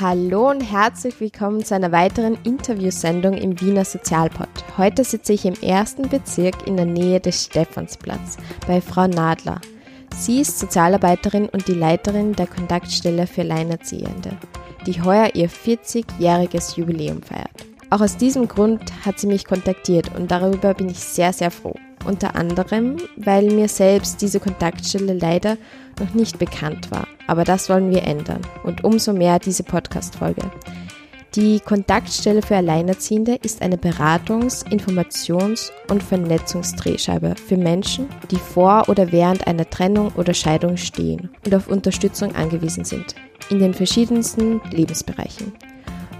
Hallo und herzlich willkommen zu einer weiteren Interviewsendung im Wiener Sozialpod. Heute sitze ich im ersten Bezirk in der Nähe des Stephansplatz bei Frau Nadler. Sie ist Sozialarbeiterin und die Leiterin der Kontaktstelle für Alleinerziehende, die heuer ihr 40-jähriges Jubiläum feiert. Auch aus diesem Grund hat sie mich kontaktiert und darüber bin ich sehr, sehr froh. Unter anderem, weil mir selbst diese Kontaktstelle leider noch nicht bekannt war. Aber das wollen wir ändern. Und umso mehr diese Podcast-Folge. Die Kontaktstelle für Alleinerziehende ist eine Beratungs-, Informations- und Vernetzungsdrehscheibe für Menschen, die vor oder während einer Trennung oder Scheidung stehen und auf Unterstützung angewiesen sind, in den verschiedensten Lebensbereichen.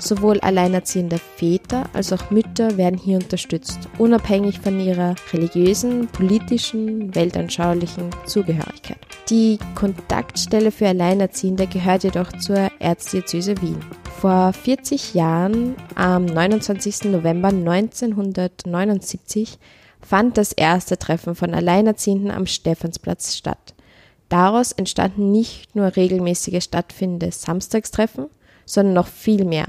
Sowohl alleinerziehende Väter als auch Mütter werden hier unterstützt, unabhängig von ihrer religiösen, politischen, weltanschaulichen Zugehörigkeit. Die Kontaktstelle für Alleinerziehende gehört jedoch zur Erzdiözese Wien. Vor 40 Jahren, am 29. November 1979, fand das erste Treffen von Alleinerziehenden am Stephansplatz statt. Daraus entstanden nicht nur regelmäßige stattfindende Samstagstreffen, sondern noch viel mehr.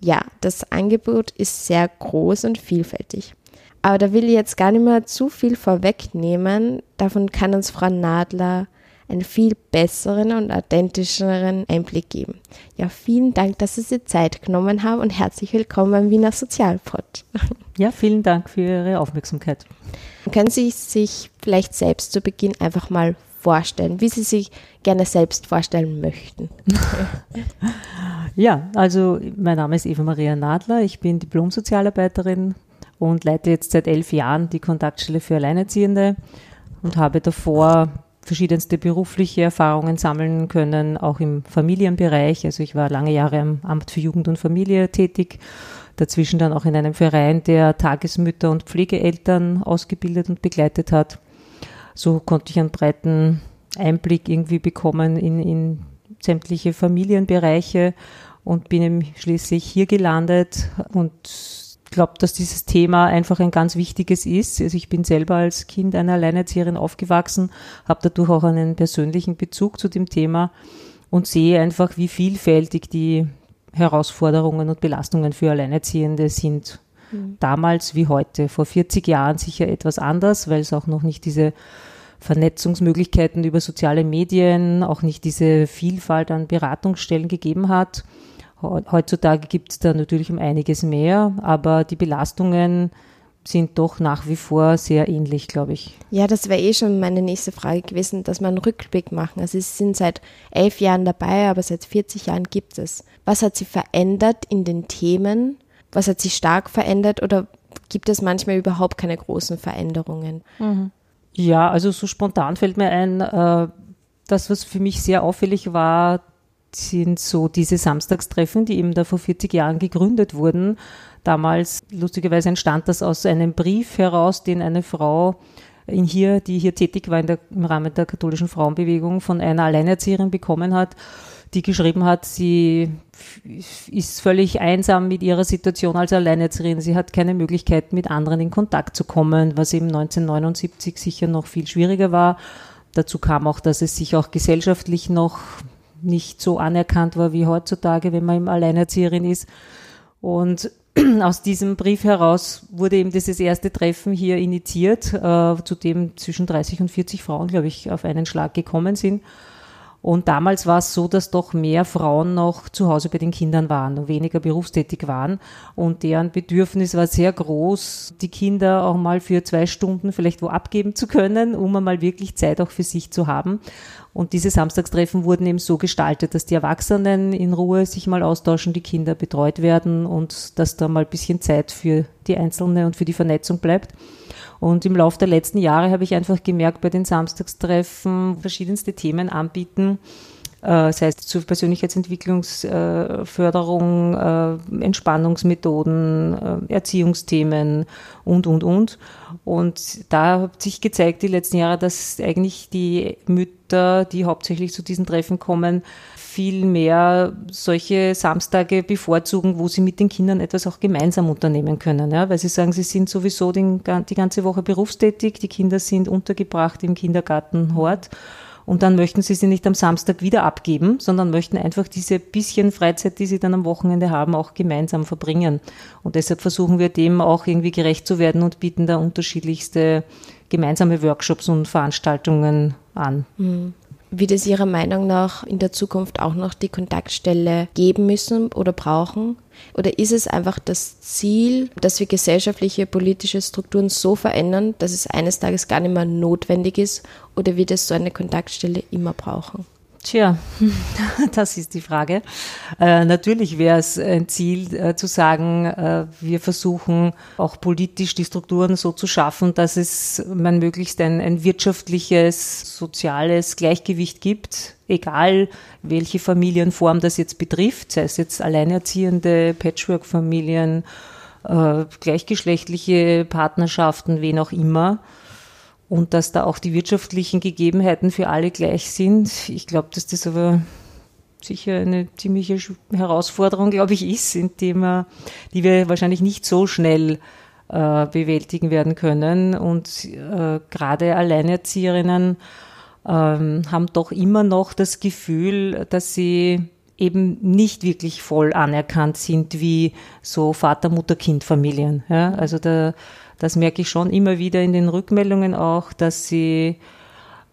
Ja, das Angebot ist sehr groß und vielfältig. Aber da will ich jetzt gar nicht mehr zu viel vorwegnehmen. Davon kann uns Frau Nadler einen viel besseren und authentischeren Einblick geben. Ja, vielen Dank, dass Sie sich Zeit genommen haben und herzlich willkommen beim Wiener Sozialpod. Ja, vielen Dank für Ihre Aufmerksamkeit. Können Sie sich vielleicht selbst zu Beginn einfach mal vorstellen, wie Sie sich gerne selbst vorstellen möchten? ja, also mein Name ist Eva Maria Nadler, ich bin Diplom-Sozialarbeiterin und leite jetzt seit elf Jahren die Kontaktstelle für Alleinerziehende und habe davor verschiedenste berufliche Erfahrungen sammeln können, auch im Familienbereich. Also ich war lange Jahre am Amt für Jugend und Familie tätig, dazwischen dann auch in einem Verein, der Tagesmütter und Pflegeeltern ausgebildet und begleitet hat so konnte ich einen breiten Einblick irgendwie bekommen in, in sämtliche Familienbereiche und bin schließlich hier gelandet und glaube, dass dieses Thema einfach ein ganz wichtiges ist. Also ich bin selber als Kind einer Alleinerzieherin aufgewachsen, habe dadurch auch einen persönlichen Bezug zu dem Thema und sehe einfach, wie vielfältig die Herausforderungen und Belastungen für Alleinerziehende sind. Mhm. Damals wie heute, vor 40 Jahren sicher etwas anders, weil es auch noch nicht diese Vernetzungsmöglichkeiten über soziale Medien, auch nicht diese Vielfalt an Beratungsstellen gegeben hat. Heutzutage gibt es da natürlich um einiges mehr, aber die Belastungen sind doch nach wie vor sehr ähnlich, glaube ich. Ja, das wäre eh schon meine nächste Frage gewesen, dass wir einen Rückblick machen. Also Sie sind seit elf Jahren dabei, aber seit 40 Jahren gibt es. Was hat Sie verändert in den Themen? Was hat Sie stark verändert oder gibt es manchmal überhaupt keine großen Veränderungen? Mhm. Ja, also so spontan fällt mir ein, äh, das, was für mich sehr auffällig war, sind so diese Samstagstreffen, die eben da vor 40 Jahren gegründet wurden. Damals, lustigerweise, entstand das aus einem Brief heraus, den eine Frau in hier, die hier tätig war in der, im Rahmen der katholischen Frauenbewegung, von einer Alleinerzieherin bekommen hat die geschrieben hat, sie ist völlig einsam mit ihrer Situation als Alleinerzieherin. Sie hat keine Möglichkeit, mit anderen in Kontakt zu kommen, was eben 1979 sicher noch viel schwieriger war. Dazu kam auch, dass es sich auch gesellschaftlich noch nicht so anerkannt war wie heutzutage, wenn man eben Alleinerzieherin ist. Und aus diesem Brief heraus wurde eben dieses erste Treffen hier initiiert, äh, zu dem zwischen 30 und 40 Frauen, glaube ich, auf einen Schlag gekommen sind. Und damals war es so, dass doch mehr Frauen noch zu Hause bei den Kindern waren und weniger berufstätig waren. Und deren Bedürfnis war sehr groß, die Kinder auch mal für zwei Stunden vielleicht wo abgeben zu können, um einmal wirklich Zeit auch für sich zu haben. Und diese Samstagstreffen wurden eben so gestaltet, dass die Erwachsenen in Ruhe sich mal austauschen, die Kinder betreut werden und dass da mal ein bisschen Zeit für die Einzelne und für die Vernetzung bleibt. Und im Laufe der letzten Jahre habe ich einfach gemerkt, bei den Samstagstreffen verschiedenste Themen anbieten, sei es zur Persönlichkeitsentwicklungsförderung, äh, Entspannungsmethoden, äh, Erziehungsthemen und, und, und. Und da hat sich gezeigt die letzten Jahre, dass eigentlich die Mütter, die hauptsächlich zu diesen Treffen kommen, viel mehr solche Samstage bevorzugen, wo sie mit den Kindern etwas auch gemeinsam unternehmen können. Ja? Weil sie sagen, sie sind sowieso den, die ganze Woche berufstätig, die Kinder sind untergebracht im Kindergarten Hort. Und dann möchten sie sie nicht am Samstag wieder abgeben, sondern möchten einfach diese bisschen Freizeit, die sie dann am Wochenende haben, auch gemeinsam verbringen. Und deshalb versuchen wir dem auch irgendwie gerecht zu werden und bieten da unterschiedlichste gemeinsame Workshops und Veranstaltungen an. Mhm wird es Ihrer Meinung nach in der Zukunft auch noch die Kontaktstelle geben müssen oder brauchen? Oder ist es einfach das Ziel, dass wir gesellschaftliche, politische Strukturen so verändern, dass es eines Tages gar nicht mehr notwendig ist? Oder wird es so eine Kontaktstelle immer brauchen? Tja, das ist die Frage. Äh, natürlich wäre es ein Ziel äh, zu sagen, äh, wir versuchen auch politisch die Strukturen so zu schaffen, dass es man möglichst ein, ein wirtschaftliches, soziales Gleichgewicht gibt, egal welche Familienform das jetzt betrifft, sei es jetzt alleinerziehende Patchwork-Familien, äh, gleichgeschlechtliche Partnerschaften, wen auch immer und dass da auch die wirtschaftlichen Gegebenheiten für alle gleich sind. Ich glaube, dass das aber sicher eine ziemliche Herausforderung, glaube ich, ist, indem wir, die wir wahrscheinlich nicht so schnell äh, bewältigen werden können. Und äh, gerade Alleinerzieherinnen äh, haben doch immer noch das Gefühl, dass sie eben nicht wirklich voll anerkannt sind wie so Vater, Mutter, Kind Familien. Ja? Also da das merke ich schon immer wieder in den Rückmeldungen auch, dass sie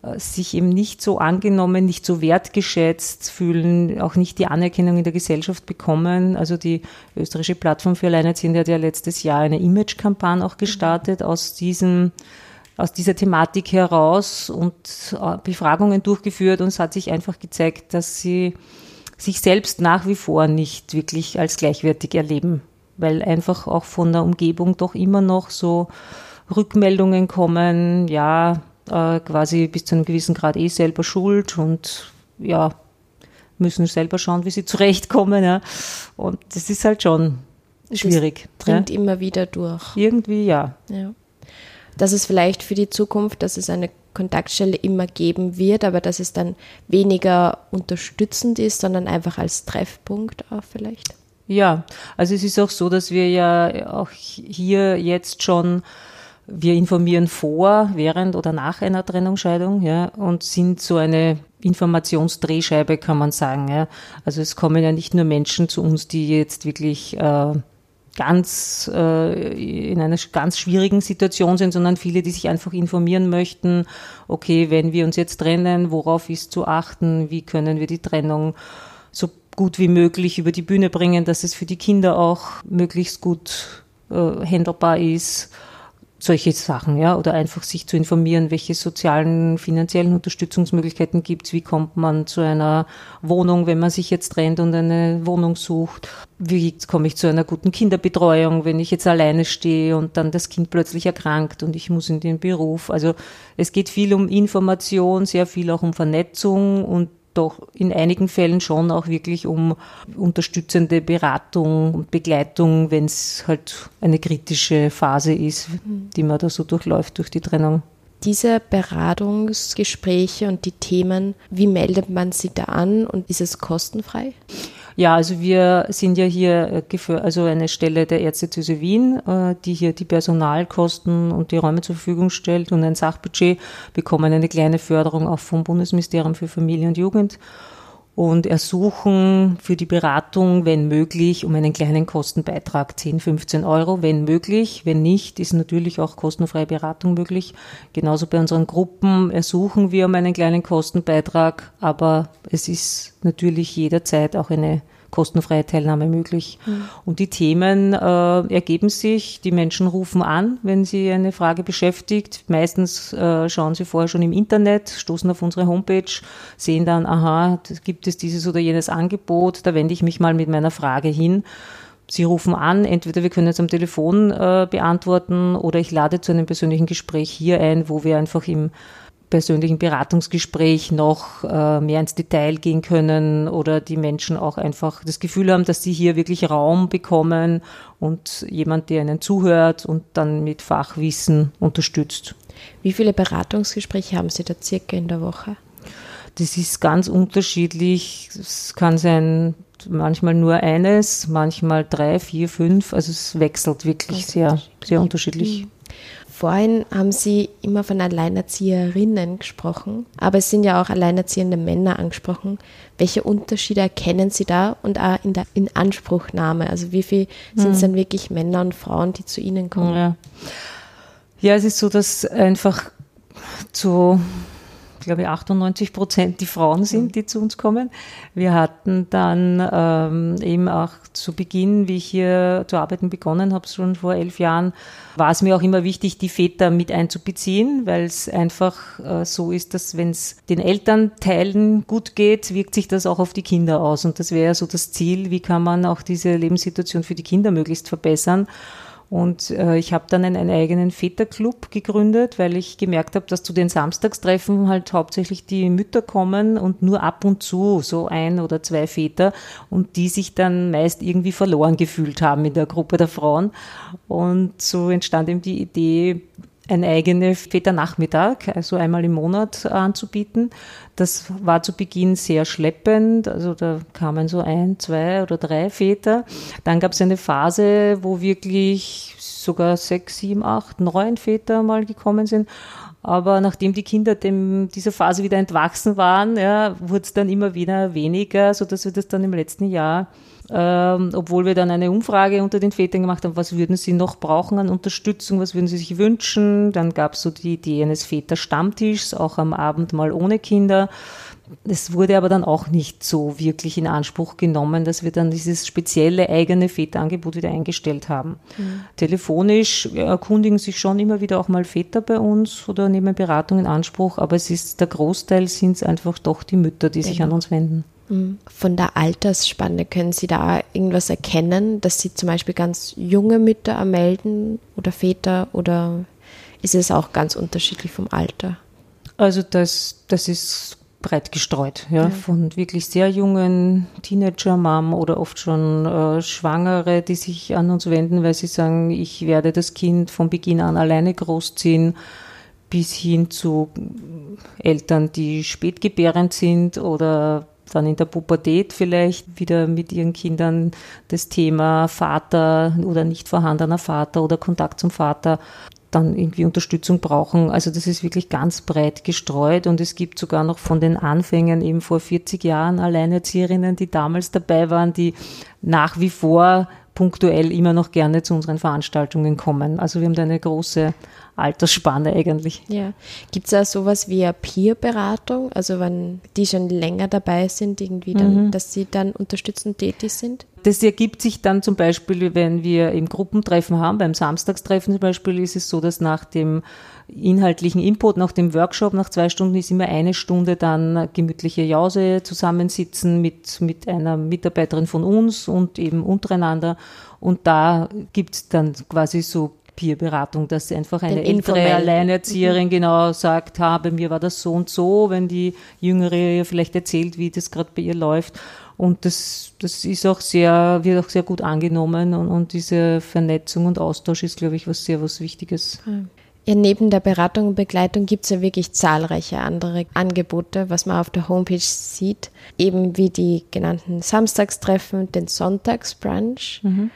äh, sich eben nicht so angenommen, nicht so wertgeschätzt fühlen, auch nicht die Anerkennung in der Gesellschaft bekommen. Also die österreichische Plattform für Alleinerziehende hat ja letztes Jahr eine Image-Kampagne auch gestartet aus diesem aus dieser Thematik heraus und äh, Befragungen durchgeführt und es hat sich einfach gezeigt, dass sie sich selbst nach wie vor nicht wirklich als gleichwertig erleben weil einfach auch von der Umgebung doch immer noch so Rückmeldungen kommen, ja, äh, quasi bis zu einem gewissen Grad eh selber schuld und ja, müssen selber schauen, wie sie zurechtkommen. Ja. Und das ist halt schon schwierig. Das dringt ja. immer wieder durch. Irgendwie ja. ja. Dass es vielleicht für die Zukunft, dass es eine Kontaktstelle immer geben wird, aber dass es dann weniger unterstützend ist, sondern einfach als Treffpunkt auch vielleicht. Ja, also es ist auch so, dass wir ja auch hier jetzt schon wir informieren vor, während oder nach einer Trennungsscheidung, ja, und sind so eine Informationsdrehscheibe, kann man sagen, ja. Also es kommen ja nicht nur Menschen zu uns, die jetzt wirklich äh, ganz äh, in einer ganz schwierigen Situation sind, sondern viele, die sich einfach informieren möchten, okay, wenn wir uns jetzt trennen, worauf ist zu achten, wie können wir die Trennung so gut wie möglich über die Bühne bringen, dass es für die Kinder auch möglichst gut äh, handelbar ist. Solche Sachen, ja, oder einfach sich zu informieren, welche sozialen, finanziellen Unterstützungsmöglichkeiten gibt es, wie kommt man zu einer Wohnung, wenn man sich jetzt trennt und eine Wohnung sucht, wie komme ich zu einer guten Kinderbetreuung, wenn ich jetzt alleine stehe und dann das Kind plötzlich erkrankt und ich muss in den Beruf. Also es geht viel um Information, sehr viel auch um Vernetzung und doch in einigen Fällen schon auch wirklich um unterstützende Beratung und Begleitung, wenn es halt eine kritische Phase ist, die man da so durchläuft durch die Trennung. Diese Beratungsgespräche und die Themen, wie meldet man sie da an und ist es kostenfrei? Ja, also wir sind ja hier äh, also eine Stelle der Ärztediözese Wien, äh, die hier die Personalkosten und die Räume zur Verfügung stellt und ein Sachbudget, bekommen eine kleine Förderung auch vom Bundesministerium für Familie und Jugend und ersuchen für die Beratung, wenn möglich, um einen kleinen Kostenbeitrag, 10, 15 Euro, wenn möglich. Wenn nicht, ist natürlich auch kostenfreie Beratung möglich. Genauso bei unseren Gruppen ersuchen wir um einen kleinen Kostenbeitrag, aber es ist natürlich jederzeit auch eine kostenfreie Teilnahme möglich. Mhm. Und die Themen äh, ergeben sich, die Menschen rufen an, wenn sie eine Frage beschäftigt. Meistens äh, schauen sie vorher schon im Internet, stoßen auf unsere Homepage, sehen dann, aha, gibt es dieses oder jenes Angebot, da wende ich mich mal mit meiner Frage hin. Sie rufen an, entweder wir können es am Telefon äh, beantworten oder ich lade zu einem persönlichen Gespräch hier ein, wo wir einfach im persönlichen Beratungsgespräch noch äh, mehr ins Detail gehen können oder die Menschen auch einfach das Gefühl haben, dass sie hier wirklich Raum bekommen und jemand, der ihnen zuhört und dann mit Fachwissen unterstützt. Wie viele Beratungsgespräche haben Sie da circa in der Woche? Das ist ganz unterschiedlich. Es kann sein, manchmal nur eines, manchmal drei, vier, fünf. Also es wechselt wirklich sehr, sehr unterschiedlich. Vorhin haben Sie immer von Alleinerzieherinnen gesprochen, aber es sind ja auch alleinerziehende Männer angesprochen. Welche Unterschiede erkennen Sie da und auch in der Inanspruchnahme? Also wie viel sind es hm. dann wirklich Männer und Frauen, die zu Ihnen kommen? Ja. ja, es ist so, dass einfach zu glaube ich, 98 Prozent die Frauen sind, die zu uns kommen. Wir hatten dann ähm, eben auch zu Beginn, wie ich hier zu arbeiten begonnen habe, schon vor elf Jahren, war es mir auch immer wichtig, die Väter mit einzubeziehen, weil es einfach äh, so ist, dass wenn es den Elternteilen gut geht, wirkt sich das auch auf die Kinder aus. Und das wäre ja so das Ziel, wie kann man auch diese Lebenssituation für die Kinder möglichst verbessern. Und äh, ich habe dann einen, einen, eigenen Väterclub gegründet, weil ich gemerkt habe, dass zu den Samstagstreffen halt hauptsächlich die Mütter kommen und nur ab und zu so ein oder zwei Väter und die sich dann meist irgendwie verloren gefühlt haben in der Gruppe der Frauen. Und so entstand eben die Idee, ein eigener Väternachmittag, also einmal im Monat anzubieten. Das war zu Beginn sehr schleppend, also da kamen so ein, zwei oder drei Väter. Dann gab es eine Phase, wo wirklich sogar sechs, sieben, acht, neun Väter mal gekommen sind. Aber nachdem die Kinder dem, dieser Phase wieder entwachsen waren, ja, wurde es dann immer wieder weniger, so dass wir das dann im letzten Jahr ähm, obwohl wir dann eine Umfrage unter den Vätern gemacht haben, was würden sie noch brauchen an Unterstützung, was würden sie sich wünschen. Dann gab es so die Idee eines Väterstammtischs, auch am Abend mal ohne Kinder. Es wurde aber dann auch nicht so wirklich in Anspruch genommen, dass wir dann dieses spezielle eigene Väterangebot wieder eingestellt haben. Mhm. Telefonisch erkundigen sich schon immer wieder auch mal Väter bei uns oder nehmen Beratung in Anspruch, aber es ist der Großteil sind es einfach doch die Mütter, die sich an uns wenden. Von der Altersspanne können Sie da irgendwas erkennen, dass Sie zum Beispiel ganz junge Mütter ermelden oder Väter oder ist es auch ganz unterschiedlich vom Alter? Also das, das ist breit gestreut, ja, ja. von wirklich sehr jungen Teenager-Mom oder oft schon äh, Schwangere, die sich an uns wenden, weil sie sagen, ich werde das Kind von Beginn an alleine großziehen, bis hin zu Eltern, die spätgebärend sind oder dann in der Pubertät vielleicht wieder mit ihren Kindern das Thema Vater oder nicht vorhandener Vater oder Kontakt zum Vater dann irgendwie Unterstützung brauchen. Also das ist wirklich ganz breit gestreut und es gibt sogar noch von den Anfängen eben vor 40 Jahren Alleinerzieherinnen, die damals dabei waren, die nach wie vor punktuell immer noch gerne zu unseren Veranstaltungen kommen. Also wir haben da eine große Altersspanne eigentlich. Ja. Gibt es auch sowas wie eine Peer-Beratung, also wenn die schon länger dabei sind, irgendwie dann, mhm. dass sie dann unterstützend tätig sind? Das ergibt sich dann zum Beispiel, wenn wir im Gruppentreffen haben, beim Samstagstreffen zum Beispiel ist es so, dass nach dem inhaltlichen Input, nach dem Workshop, nach zwei Stunden ist immer eine Stunde dann gemütliche Jause zusammensitzen mit, mit einer Mitarbeiterin von uns und eben untereinander. Und da gibt es dann quasi so Peerberatung, dass einfach eine ältere Alleinerzieherin mhm. genau sagt, ha, bei mir war das so und so, wenn die Jüngere ihr vielleicht erzählt, wie das gerade bei ihr läuft. Und das, das ist auch sehr, wird auch sehr gut angenommen und, und diese Vernetzung und Austausch ist, glaube ich, was sehr was Wichtiges. Ja, neben der Beratung und Begleitung gibt es ja wirklich zahlreiche andere Angebote, was man auf der Homepage sieht, eben wie die genannten Samstagstreffen, den Sonntagsbrunch. Mhm.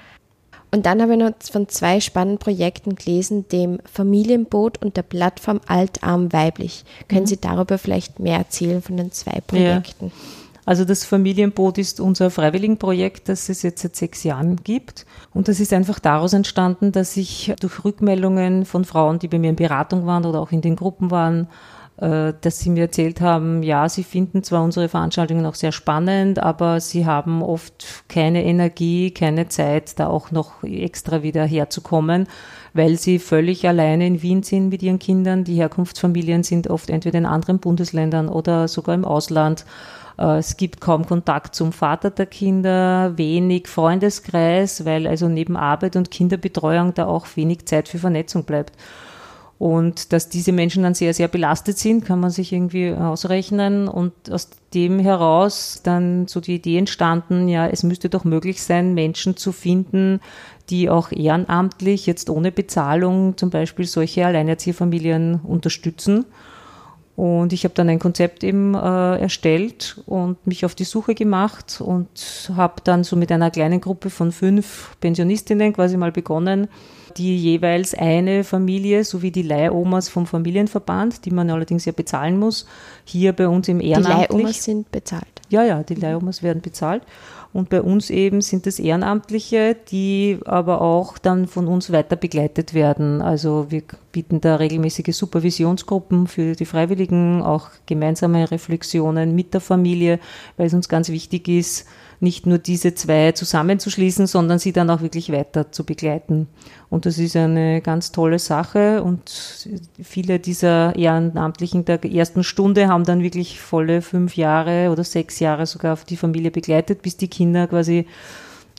Und dann habe ich noch von zwei spannenden Projekten gelesen, dem Familienboot und der Plattform Altarm Weiblich. Können mhm. Sie darüber vielleicht mehr erzählen von den zwei Projekten? Ja. Also das Familienboot ist unser Freiwilligenprojekt, das es jetzt seit sechs Jahren gibt. Und das ist einfach daraus entstanden, dass ich durch Rückmeldungen von Frauen, die bei mir in Beratung waren oder auch in den Gruppen waren, äh, dass sie mir erzählt haben, ja, sie finden zwar unsere Veranstaltungen auch sehr spannend, aber sie haben oft keine Energie, keine Zeit, da auch noch extra wieder herzukommen, weil sie völlig alleine in Wien sind mit ihren Kindern. Die Herkunftsfamilien sind oft entweder in anderen Bundesländern oder sogar im Ausland. Äh, es gibt kaum Kontakt zum Vater der Kinder, wenig Freundeskreis, weil also neben Arbeit und Kinderbetreuung da auch wenig Zeit für Vernetzung bleibt. Und dass diese Menschen dann sehr, sehr belastet sind, kann man sich irgendwie ausrechnen. Und aus dem heraus dann so die Idee entstanden, ja, es müsste doch möglich sein, Menschen zu finden, die auch ehrenamtlich, jetzt ohne Bezahlung, zum Beispiel solche Alleinerzieherfamilien unterstützen. Und ich habe dann ein Konzept eben äh, erstellt und mich auf die Suche gemacht und habe dann so mit einer kleinen Gruppe von fünf Pensionistinnen quasi mal begonnen, die jeweils eine Familie sowie die Leihomas vom Familienverband, die man allerdings ja bezahlen muss, hier bei uns im Ehrenamt. Die Leihomas sind bezahlt. Ja, ja, die Leihomas werden bezahlt. Und bei uns eben sind es Ehrenamtliche, die aber auch dann von uns weiter begleitet werden. Also wir bieten da regelmäßige Supervisionsgruppen für die Freiwilligen, auch gemeinsame Reflexionen mit der Familie, weil es uns ganz wichtig ist, nicht nur diese zwei zusammenzuschließen, sondern sie dann auch wirklich weiter zu begleiten. Und das ist eine ganz tolle Sache und viele dieser Ehrenamtlichen der ersten Stunde haben dann wirklich volle fünf Jahre oder sechs Jahre sogar auf die Familie begleitet, bis die Kinder quasi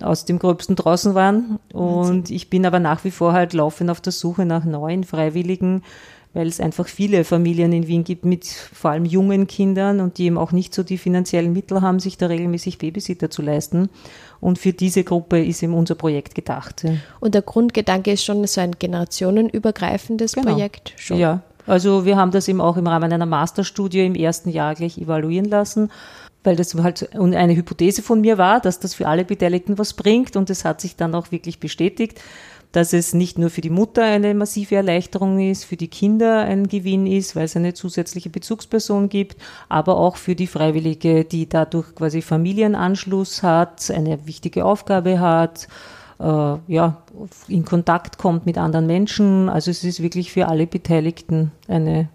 aus dem Gröbsten draußen waren. Und ich bin aber nach wie vor halt laufend auf der Suche nach neuen Freiwilligen, weil es einfach viele Familien in Wien gibt mit vor allem jungen Kindern und die eben auch nicht so die finanziellen Mittel haben, sich da regelmäßig Babysitter zu leisten. Und für diese Gruppe ist eben unser Projekt gedacht. Und der Grundgedanke ist schon so ein generationenübergreifendes genau. Projekt schon. Ja, also wir haben das eben auch im Rahmen einer Masterstudie im ersten Jahr gleich evaluieren lassen weil das halt eine Hypothese von mir war, dass das für alle Beteiligten was bringt und es hat sich dann auch wirklich bestätigt dass es nicht nur für die Mutter eine massive Erleichterung ist, für die Kinder ein Gewinn ist, weil es eine zusätzliche Bezugsperson gibt, aber auch für die Freiwillige, die dadurch quasi Familienanschluss hat, eine wichtige Aufgabe hat, äh, ja, in Kontakt kommt mit anderen Menschen. Also es ist wirklich für alle Beteiligten eine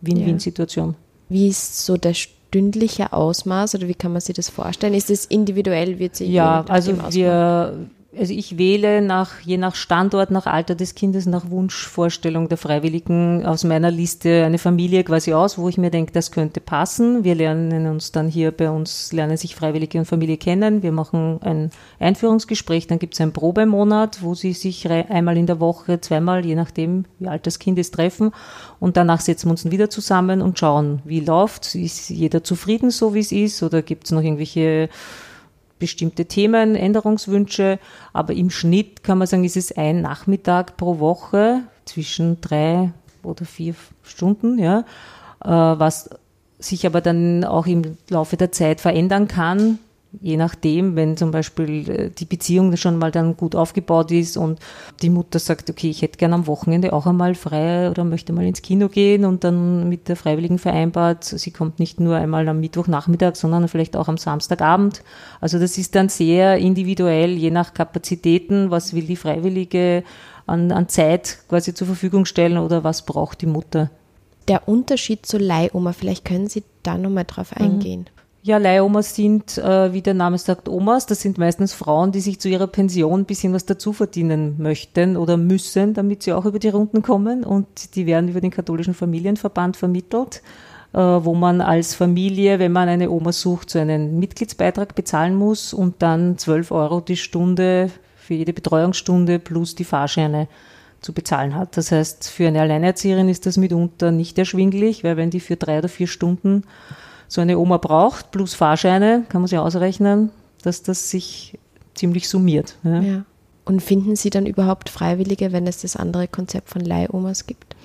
Win-Win-Situation. Wie ist so der stündliche Ausmaß oder wie kann man sich das vorstellen? Ist es individuell? Wird sich ja, also wir also ich wähle nach, je nach Standort, nach Alter des Kindes, nach Wunschvorstellung der Freiwilligen aus meiner Liste eine Familie quasi aus, wo ich mir denke, das könnte passen. Wir lernen uns dann hier bei uns, lernen sich Freiwillige und Familie kennen. Wir machen ein Einführungsgespräch, dann gibt es einen Probemonat, wo sie sich einmal in der Woche, zweimal, je nachdem, wie alt das Kind ist, treffen. Und danach setzen wir uns wieder zusammen und schauen, wie läuft Ist jeder zufrieden, so wie es ist? Oder gibt es noch irgendwelche bestimmte Themen, Änderungswünsche, aber im Schnitt kann man sagen, ist es ein Nachmittag pro Woche zwischen drei oder vier Stunden, ja, äh, was sich aber dann auch im Laufe der Zeit verändern kann, je nachdem, wenn zum Beispiel äh, die Beziehung schon mal dann gut aufgebaut ist und die Mutter sagt, okay, ich hätte gerne am Wochenende auch einmal frei oder möchte mal ins Kino gehen und dann mit der Freiwilligen vereinbart, sie kommt nicht nur einmal am Mittwochnachmittag, sondern vielleicht auch am Samstagabend. Also das ist dann sehr individuell, je nach Kapazitäten, was will die Freiwillige an, an Zeit quasi zur Verfügung stellen oder was braucht die Mutter. Der Unterschied zur Leihoma, vielleicht können Sie da nochmal drauf mhm. Ja, Leihomas sind, äh, wie der Name sagt, Omas. Das sind meistens Frauen, die sich zu ihrer Pension ein bisschen was dazu verdienen möchten oder müssen, damit sie auch über die Runden kommen. Und die werden über den katholischen Familienverband vermittelt, äh, wo man als Familie, wenn man eine Oma sucht, so einen Mitgliedsbeitrag bezahlen muss und dann 12 Euro die Stunde für jede Betreuungsstunde plus die Fahrscheine zu bezahlen hat. Das heißt, für eine Alleinerzieherin ist das mitunter nicht erschwinglich, weil wenn die für drei oder vier Stunden so eine Oma braucht, plus Fahrscheine, kann man sich ausrechnen, dass das sich ziemlich summiert. Ja. ja. Und finden Sie dann überhaupt Freiwillige, wenn es das andere Konzept von Leihomas gibt?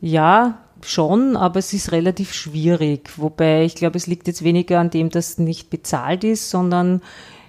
Ja, schon, aber es ist relativ schwierig. Wobei ich glaube, es liegt jetzt weniger an dem, dass nicht bezahlt ist, sondern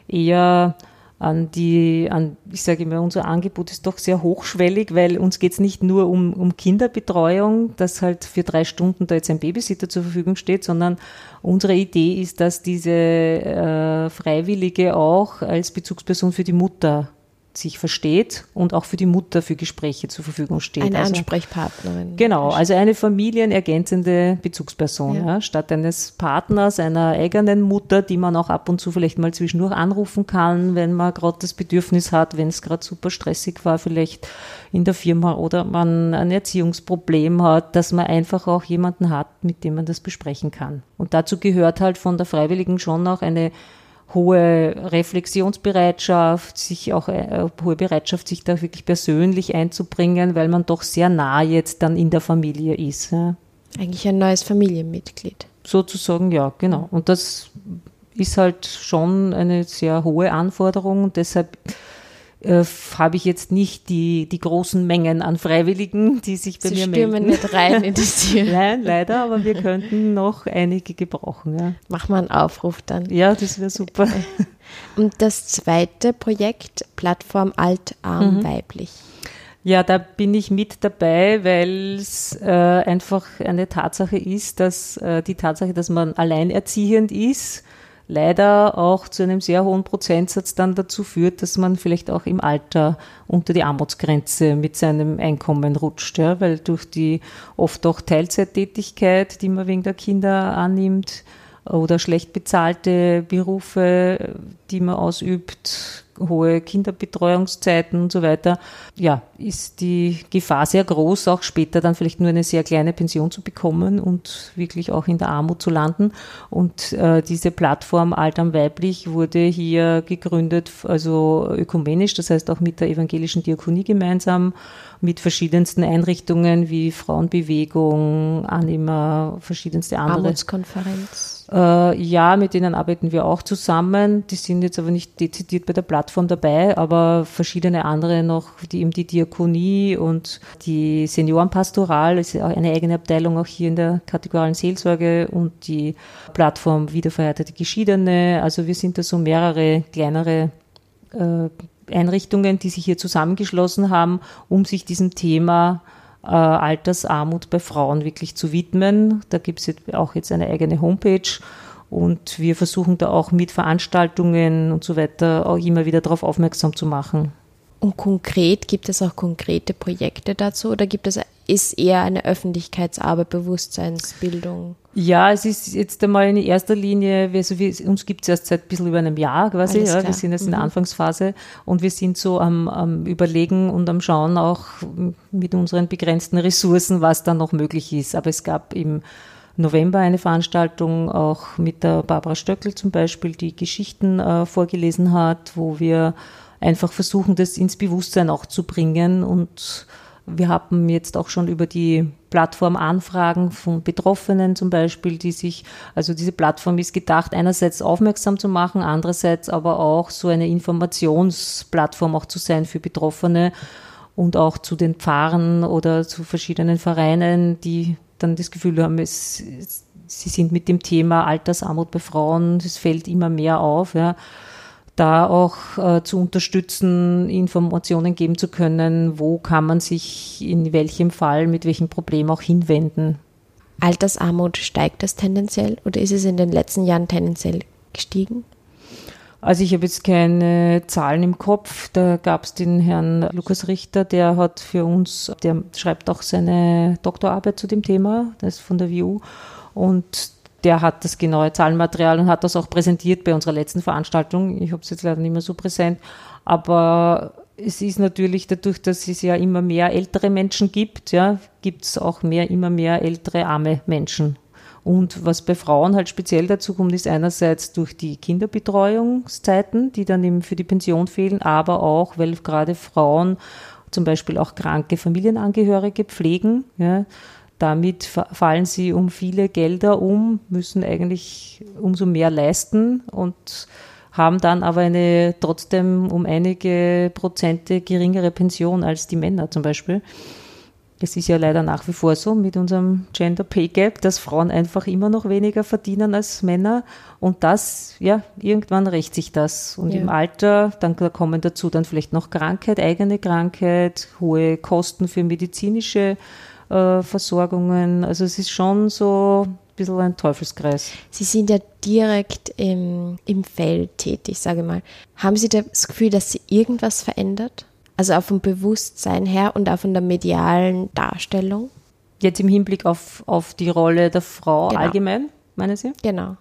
eher an die, an, ich sage immer, unser Angebot ist doch sehr hochschwellig, weil uns geht es nicht nur um, um Kinderbetreuung, dass halt für drei Stunden da jetzt ein Babysitter zur Verfügung steht, sondern unsere Idee ist, dass diese äh, Freiwillige auch als Bezugsperson für die Mutter sich versteht und auch für die Mutter für Gespräche zur Verfügung steht. Eine also, Ansprechpartnerin. Genau, also eine familienergänzende Bezugsperson. Ja. Ja, statt eines Partners, einer eigenen Mutter, die man auch ab und zu vielleicht mal zwischendurch anrufen kann, wenn man gerade das Bedürfnis hat, wenn es gerade super stressig war, vielleicht in der Firma oder man ein Erziehungsproblem hat, dass man einfach auch jemanden hat, mit dem man das besprechen kann. Und dazu gehört halt von der Freiwilligen schon auch eine hohe Reflexionsbereitschaft, sich auch äh, hohe Bereitschaft, sich da wirklich persönlich einzubringen, weil man doch sehr nah jetzt dann in der Familie ist. Ja. Eigentlich ein neues Familienmitglied. Sozusagen, ja, genau. Und das ist halt schon eine sehr hohe Anforderung. Deshalb äh, habe ich jetzt nicht die, die großen Mengen an Freiwilligen, die sich bei Sie mir stürmen melden. nicht rein in das Tier. Nein, leider, aber wir könnten noch einige gebrauchen. Ja, Mach mal einen Aufruf dann. ja das wäre super. Und das zweite Projekt, Plattform Alt, Arm, Mhm. Weiblich. Ja, da bin ich mit dabei, weil es äh, einfach eine Tatsache ist, dass äh, die Tatsache, dass man alleinerziehend ist, leider auch zu einem sehr hohen Prozentsatz dann dazu führt, dass man vielleicht auch im Alter unter die Armutsgrenze mit seinem Einkommen rutscht, ja, weil durch die oft auch Teilzeittätigkeit, die man wegen der Kinder annimmt, oder schlecht bezahlte Berufe, die man ausübt, hohe Kinderbetreuungszeiten und so weiter, ja, ist die Gefahr sehr groß, auch später dann vielleicht nur eine sehr kleine Pension zu bekommen und wirklich auch in der Armut zu landen. Und äh, diese Plattform Alt am Weiblich wurde hier gegründet, also ökumenisch, das heißt auch mit der evangelischen Diakonie gemeinsam, mit verschiedensten Einrichtungen wie Frauenbewegung, Anima, verschiedenste andere. Armutskonferenz. Äh, ja, mit denen arbeiten wir auch zusammen. Die sind jetzt aber nicht dezidiert bei der Plattform dabei, aber verschiedene andere noch, die eben die Diakonie und die Seniorenpastoral, ist ja auch eine eigene Abteilung auch hier in der kategoralen Seelsorge und die Plattform Wiederverheiratete Geschiedene. Also wir sind da so mehrere kleinere äh, Einrichtungen, die sich hier zusammengeschlossen haben, um sich diesem Thema äh, Altersarmut bei Frauen wirklich zu widmen. Da gibt es auch jetzt eine eigene Homepage und wir versuchen da auch mit Veranstaltungen und so weiter auch immer wieder darauf aufmerksam zu machen. Und konkret, gibt es auch konkrete Projekte dazu oder gibt es, ist eher eine Öffentlichkeitsarbeit, Bewusstseinsbildung? Ja, es ist jetzt einmal in erster Linie, wir, uns gibt es erst seit ein bisschen über einem Jahr quasi, ja, wir sind jetzt in der Mhm. Anfangsphase und wir sind so am, am Überlegen und am Schauen auch mit unseren begrenzten Ressourcen, was da noch möglich ist. Aber es gab im November eine Veranstaltung auch mit der Barbara Stöckel zum Beispiel, die Geschichten äh, vorgelesen hat, wo wir einfach versuchen, das ins Bewusstsein auch zu bringen und wir haben jetzt auch schon über die Plattform Anfragen von Betroffenen zum Beispiel, die sich, also diese Plattform ist gedacht, einerseits aufmerksam zu machen, andererseits aber auch so eine Informationsplattform auch zu sein für Betroffene und auch zu den Pfarren oder zu verschiedenen Vereinen, die dann das Gefühl haben, es, es, sie sind mit dem Thema Altersarmut bei Frauen, das fällt immer mehr auf, ja da auch äh, zu unterstützen, Informationen geben zu können, wo kann man sich in welchem Fall mit welchem Problem auch hinwenden. Altersarmut steigt das tendenziell oder ist es in den letzten Jahren tendenziell gestiegen? Also ich habe jetzt keine Zahlen im Kopf. Da gab es den Herrn Lukas Richter, der hat für uns, der schreibt auch seine Doktorarbeit zu dem Thema, das ist von der WU. Und der hat das genaue Zahlenmaterial und hat das auch präsentiert bei unserer letzten Veranstaltung. Ich habe es jetzt leider nicht mehr so präsent, aber es ist natürlich dadurch, dass es ja immer mehr ältere Menschen gibt, ja, gibt es auch mehr, immer mehr ältere arme Menschen. Und was bei Frauen halt speziell dazu kommt, ist einerseits durch die Kinderbetreuungszeiten, die dann eben für die Pension fehlen, aber auch, weil gerade Frauen zum Beispiel auch kranke Familienangehörige pflegen, ja, damit fa- fallen sie um viele Gelder um, müssen eigentlich umso mehr leisten und haben dann aber eine trotzdem um einige Prozente geringere Pension als die Männer zum Beispiel. Es ist ja leider nach wie vor so mit unserem Gender Pay Gap, dass Frauen einfach immer noch weniger verdienen als Männer. Und das, ja, irgendwann rächt sich das. Und Ja. im Alter, dann da kommen dazu dann vielleicht noch Krankheit, eigene Krankheit, hohe Kosten für medizinische äh, Versorgungen. Also es ist schon so ein bisschen ein Teufelskreis. Sie sind ja direkt im, im Feld tätig, sage ich mal. Haben Sie das Gefühl, dass sich irgendwas verändert? Also auch vom Bewusstsein her und auch von der medialen Darstellung? Jetzt im Hinblick auf, auf die Rolle der Frau Genau. allgemein, meinen Sie? Genau.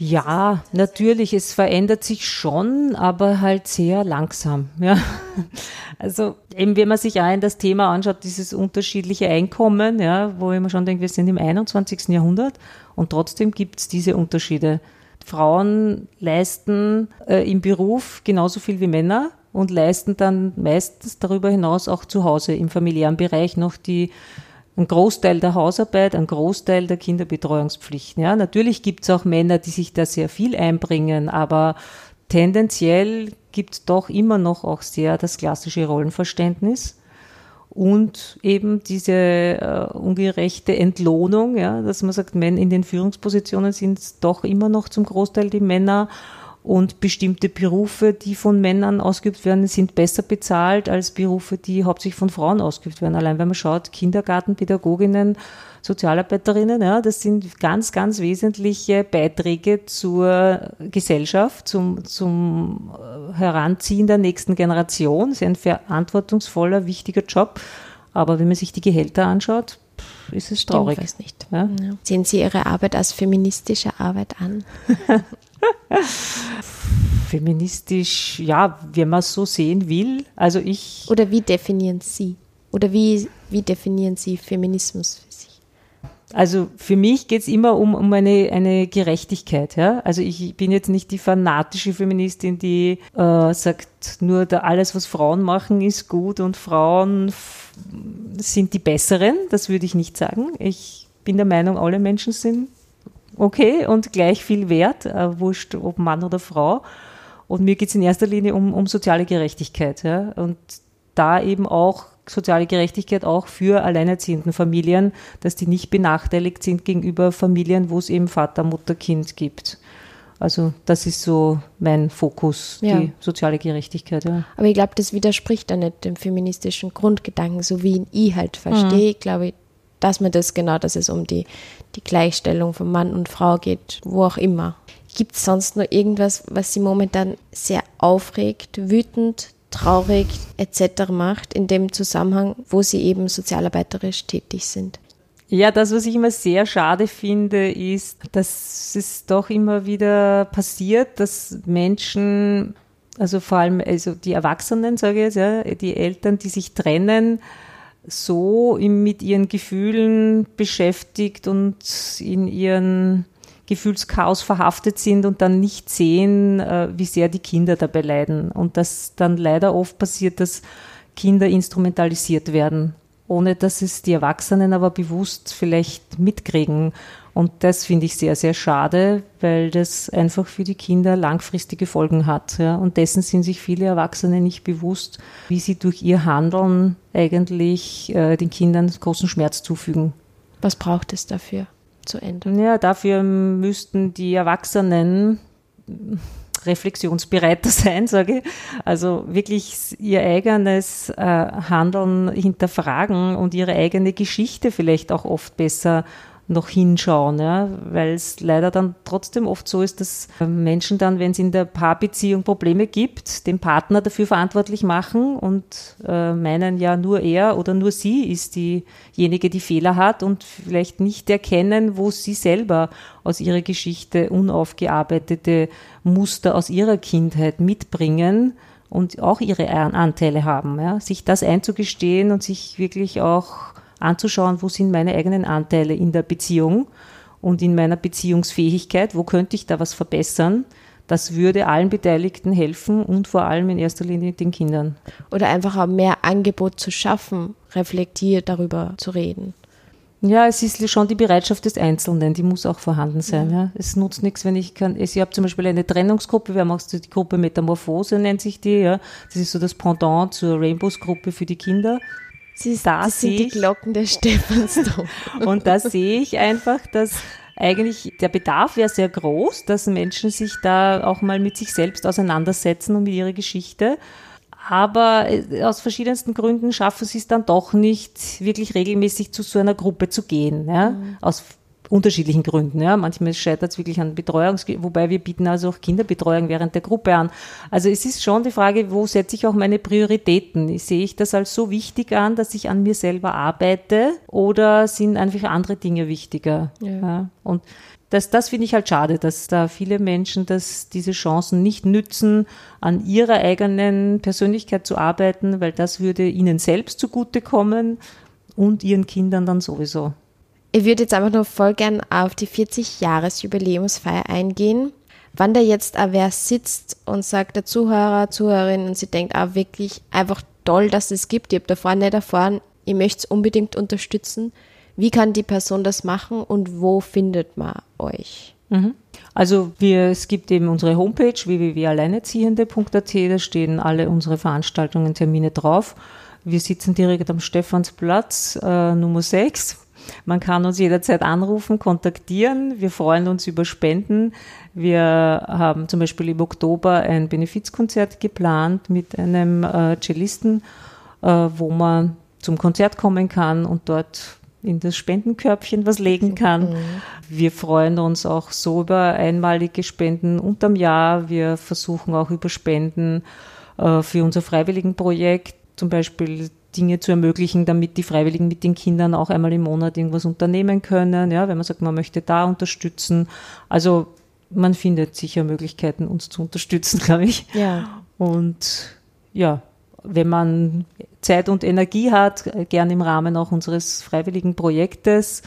Ja, natürlich, es verändert sich schon, aber halt sehr langsam. Ja. Also eben, wenn man sich auch in das Thema anschaut, dieses unterschiedliche Einkommen, ja, wo ich mir schon denke, wir sind im 21. Jahrhundert und trotzdem gibt es diese Unterschiede. Frauen leisten äh, im Beruf genauso viel wie Männer und leisten dann meistens darüber hinaus auch zu Hause im familiären Bereich noch die ein Großteil der Hausarbeit, ein Großteil der Kinderbetreuungspflichten. Ja, natürlich gibt es auch Männer, die sich da sehr viel einbringen, aber tendenziell gibt es doch immer noch auch sehr das klassische Rollenverständnis und eben diese äh, ungerechte Entlohnung, ja, dass man sagt, Männer in den Führungspositionen sind doch immer noch zum Großteil die Männer und bestimmte Berufe, die von Männern ausgeübt werden, sind besser bezahlt als Berufe, die hauptsächlich von Frauen ausgeübt werden. Allein wenn man schaut, Kindergartenpädagoginnen, Sozialarbeiterinnen, ja, das sind ganz, ganz wesentliche Beiträge zur Gesellschaft, zum, zum Heranziehen der nächsten Generation. Das ist ein verantwortungsvoller, wichtiger Job. Aber wenn man sich die Gehälter anschaut, ist es traurig. Ich nicht. Ja? Ja. Sehen Sie Ihre Arbeit als feministische Arbeit an? Feministisch, ja, wenn man es so sehen will. Also ich. Oder wie definieren Sie? Oder wie, wie definieren Sie Feminismus für sich? Also für mich geht es immer um, um eine, eine Gerechtigkeit. Ja? Also ich bin jetzt nicht die fanatische Feministin, die äh, sagt, nur da alles, was Frauen machen, ist gut und Frauen sind die Besseren. Das würde ich nicht sagen. Ich bin der Meinung, alle Menschen sind okay und gleich viel wert, äh, wurscht ob Mann oder Frau. Und mir geht es in erster Linie um, um soziale Gerechtigkeit. Ja? Und da eben auch soziale Gerechtigkeit auch für alleinerziehenden Familien, dass die nicht benachteiligt sind gegenüber Familien, wo es eben Vater, Mutter, Kind gibt. Also das ist so mein Fokus, ja. die soziale Gerechtigkeit. Ja. Aber ich glaube, das widerspricht ja nicht dem feministischen Grundgedanken, so wie ihn ich halt verstehe, mhm. glaube ich, dass man das genau, dass es um die, die Gleichstellung von Mann und Frau geht, wo auch immer. Gibt es sonst noch irgendwas, was Sie momentan sehr aufregt, wütend, traurig etc. macht, in dem Zusammenhang, wo Sie eben sozialarbeiterisch tätig sind? Ja, das, was ich immer sehr schade finde, ist, dass es doch immer wieder passiert, dass Menschen, also vor allem also die Erwachsenen, sage ich jetzt, ja, die Eltern, die sich trennen, so mit ihren Gefühlen beschäftigt und in ihren Gefühlschaos verhaftet sind und dann nicht sehen, äh, wie sehr die Kinder dabei leiden. Und dass dann leider oft passiert, dass Kinder instrumentalisiert werden, ohne dass es die Erwachsenen aber bewusst vielleicht mitkriegen. Und das finde ich sehr, sehr schade, weil das einfach für die Kinder langfristige Folgen hat. Ja. Und dessen sind sich viele Erwachsene nicht bewusst, wie sie durch ihr Handeln eigentlich äh, den Kindern großen Schmerz zufügen. Was braucht es dafür zu ändern? Ja, dafür müssten die Erwachsenen reflexionsbereiter sein, sage ich. Also wirklich ihr eigenes äh, Handeln hinterfragen und ihre eigene Geschichte vielleicht auch oft besser noch hinschauen, ja, weil es leider dann trotzdem oft so ist, dass Menschen dann, wenn es in der Paarbeziehung Probleme gibt, den Partner dafür verantwortlich machen und äh, meinen ja nur er oder nur sie ist diejenige, die Fehler hat und vielleicht nicht erkennen, wo sie selber aus ihrer Geschichte unaufgearbeitete Muster aus ihrer Kindheit mitbringen und auch ihre Anteile haben, ja, sich das einzugestehen und sich wirklich auch anzuschauen, wo sind meine eigenen Anteile in der Beziehung und in meiner Beziehungsfähigkeit, wo könnte ich da was verbessern. Das würde allen Beteiligten helfen und vor allem in erster Linie den Kindern. Oder einfach auch mehr Angebot zu schaffen, reflektiert darüber zu reden. Ja, es ist schon die Bereitschaft des Einzelnen, die muss auch vorhanden sein. Ja. Es nutzt nichts, wenn ich kann. Ich habe zum Beispiel eine Trennungsgruppe, wir haben auch die Gruppe Metamorphose, nennt sich die. Ja. Das ist so das Pendant zur Rainbows-Gruppe für die Kinder. Sie, da das sind die Glocken der Stephansdom. und da sehe ich einfach, dass eigentlich der Bedarf wäre sehr groß, dass Menschen sich da auch mal mit sich selbst auseinandersetzen und mit ihrer Geschichte. Aber äh, aus verschiedensten Gründen schaffen sie es dann doch nicht, wirklich regelmäßig zu so einer Gruppe zu gehen. Ja? Mhm. Aus unterschiedlichen Gründen. Ja. Manchmal scheitert es wirklich an Betreuung, wobei wir bieten also auch Kinderbetreuung während der Gruppe an. Also es ist schon die Frage, wo setze ich auch meine Prioritäten? Sehe ich das als so wichtig an, dass ich an mir selber arbeite oder sind einfach andere Dinge wichtiger? Ja. ja. Und das, das finde ich halt schade, dass da viele Menschen das, diese Chancen nicht nützen, an ihrer eigenen Persönlichkeit zu arbeiten, weil das würde ihnen selbst zugutekommen und ihren Kindern dann sowieso. Ich würde jetzt einfach nur voll gern auf die 40-Jahres-Jubiläumsfeier eingehen. Wann da jetzt auch wer sitzt und sagt, der Zuhörer, Zuhörerin, und sie denkt auch wirklich einfach toll, dass es gibt. Ich habe davor nicht erfahren, ich möchte es unbedingt unterstützen. Wie kann die Person das machen und wo findet man euch? Mhm. Also wir, es gibt eben unsere Homepage www.alleinerziehende.at, da stehen alle unsere Veranstaltungen, Termine drauf. Wir sitzen direkt am Stephansplatz äh, Nummer 6. Man kann uns jederzeit anrufen, kontaktieren. Wir freuen uns über Spenden. Wir haben zum Beispiel im Oktober ein Benefizkonzert geplant mit einem äh, Cellisten, äh, wo man zum Konzert kommen kann und dort in das Spendenkörbchen was legen kann. Mhm. Wir freuen uns auch so über einmalige Spenden unterm Jahr. Wir versuchen auch über Spenden äh, für unser Freiwilligenprojekt zum Beispiel Dinge zu ermöglichen, damit die Freiwilligen mit den Kindern auch einmal im Monat irgendwas unternehmen können. Ja, wenn man sagt, man möchte da unterstützen. Also man findet sicher Möglichkeiten, uns zu unterstützen, glaube ich. Ja. Und ja, wenn man Zeit und Energie hat, äh, gern im Rahmen auch unseres freiwilligen Projektes,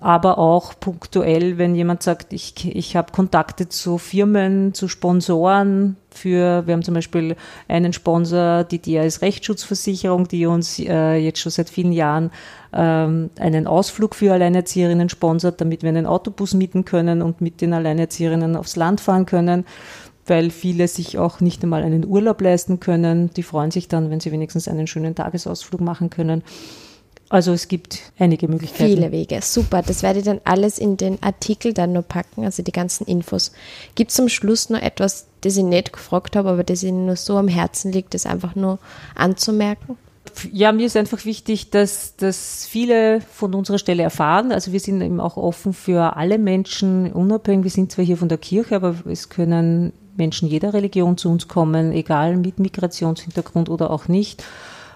aber auch punktuell, wenn jemand sagt, ich, ich habe Kontakte zu Firmen, zu Sponsoren für, wir haben zum Beispiel einen Sponsor, die DRS Rechtsschutzversicherung, die uns äh, jetzt schon seit vielen Jahren ähm, einen Ausflug für Alleinerzieherinnen sponsert, damit wir einen Autobus mieten können und mit den Alleinerzieherinnen aufs Land fahren können weil viele sich auch nicht einmal einen Urlaub leisten können. Die freuen sich dann, wenn sie wenigstens einen schönen Tagesausflug machen können. Also es gibt einige Möglichkeiten. Viele Wege, super. Das werde ich dann alles in den Artikel dann nur packen, also die ganzen Infos. Gibt es zum Schluss noch etwas, das ich nicht gefragt habe, aber das Ihnen nur so am Herzen liegt, das einfach nur anzumerken? Ja, mir ist einfach wichtig, dass, dass viele von unserer Stelle erfahren. Also wir sind eben auch offen für alle Menschen, unabhängig. Wir sind zwar hier von der Kirche, aber es können Menschen jeder Religion zu uns kommen, egal mit Migrationshintergrund oder auch nicht.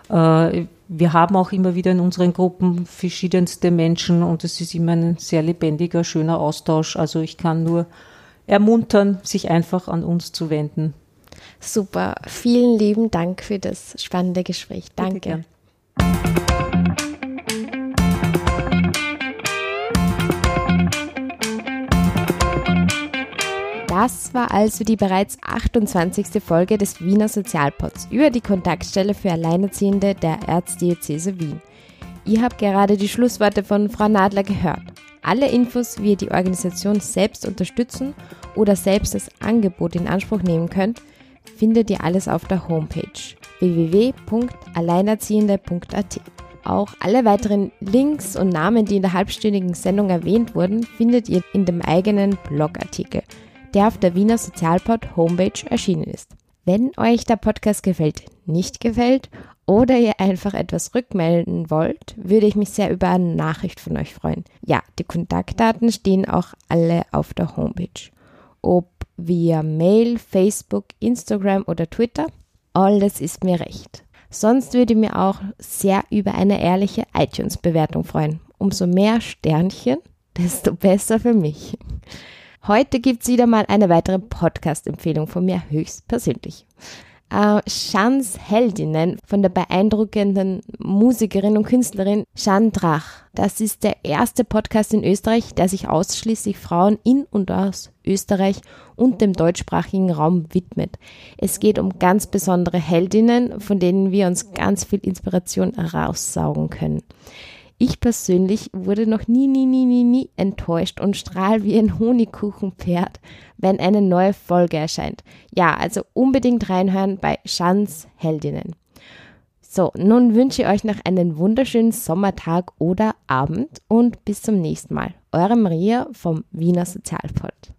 Äh, wir haben auch immer wieder in unseren Gruppen verschiedenste Menschen und es ist immer ein sehr lebendiger, schöner Austausch. Also ich kann nur ermuntern, sich einfach an uns zu wenden. Super. Vielen lieben Dank für das spannende Gespräch. Danke. Das war also die bereits 28. Folge des Wiener Sozialpods über die Kontaktstelle für Alleinerziehende der Erzdiözese Wien. Ihr habt gerade die Schlussworte von Frau Nadler gehört. Alle Infos, wie ihr die Organisation selbst unterstützen oder selbst das Angebot in Anspruch nehmen könnt, findet ihr alles auf der Homepage www.alleinerziehende.at. Auch alle weiteren Links und Namen, die in der halbstündigen Sendung erwähnt wurden, findet ihr in dem eigenen Blogartikel der auf der Wiener Sozialpod Homepage erschienen ist. Wenn euch der Podcast gefällt, nicht gefällt oder ihr einfach etwas rückmelden wollt, würde ich mich sehr über eine Nachricht von euch freuen. Ja, die Kontaktdaten stehen auch alle auf der Homepage. Ob via Mail, Facebook, Instagram oder Twitter, alles ist mir recht. Sonst würde ich mir auch sehr über eine ehrliche iTunes-Bewertung freuen. Umso mehr Sternchen, desto besser für mich. Heute gibt es wieder mal eine weitere Podcast-Empfehlung von mir höchstpersönlich. Äh, Shans Heldinnen von der beeindruckenden Musikerin und Künstlerin Jeanne Drach. Das ist der erste Podcast in Österreich, der sich ausschließlich Frauen in und aus Österreich und dem deutschsprachigen Raum widmet. Es geht um ganz besondere Heldinnen, von denen wir uns ganz viel Inspiration raussaugen können. Ich persönlich wurde noch nie, nie, nie, nie, nie enttäuscht und strahl wie ein Honigkuchenpferd, wenn eine neue Folge erscheint. Ja, also unbedingt reinhören bei Schans Heldinnen. So, nun wünsche ich euch noch einen wunderschönen Sommertag oder Abend und bis zum nächsten Mal. Eure Maria vom Wiener Sozialpod.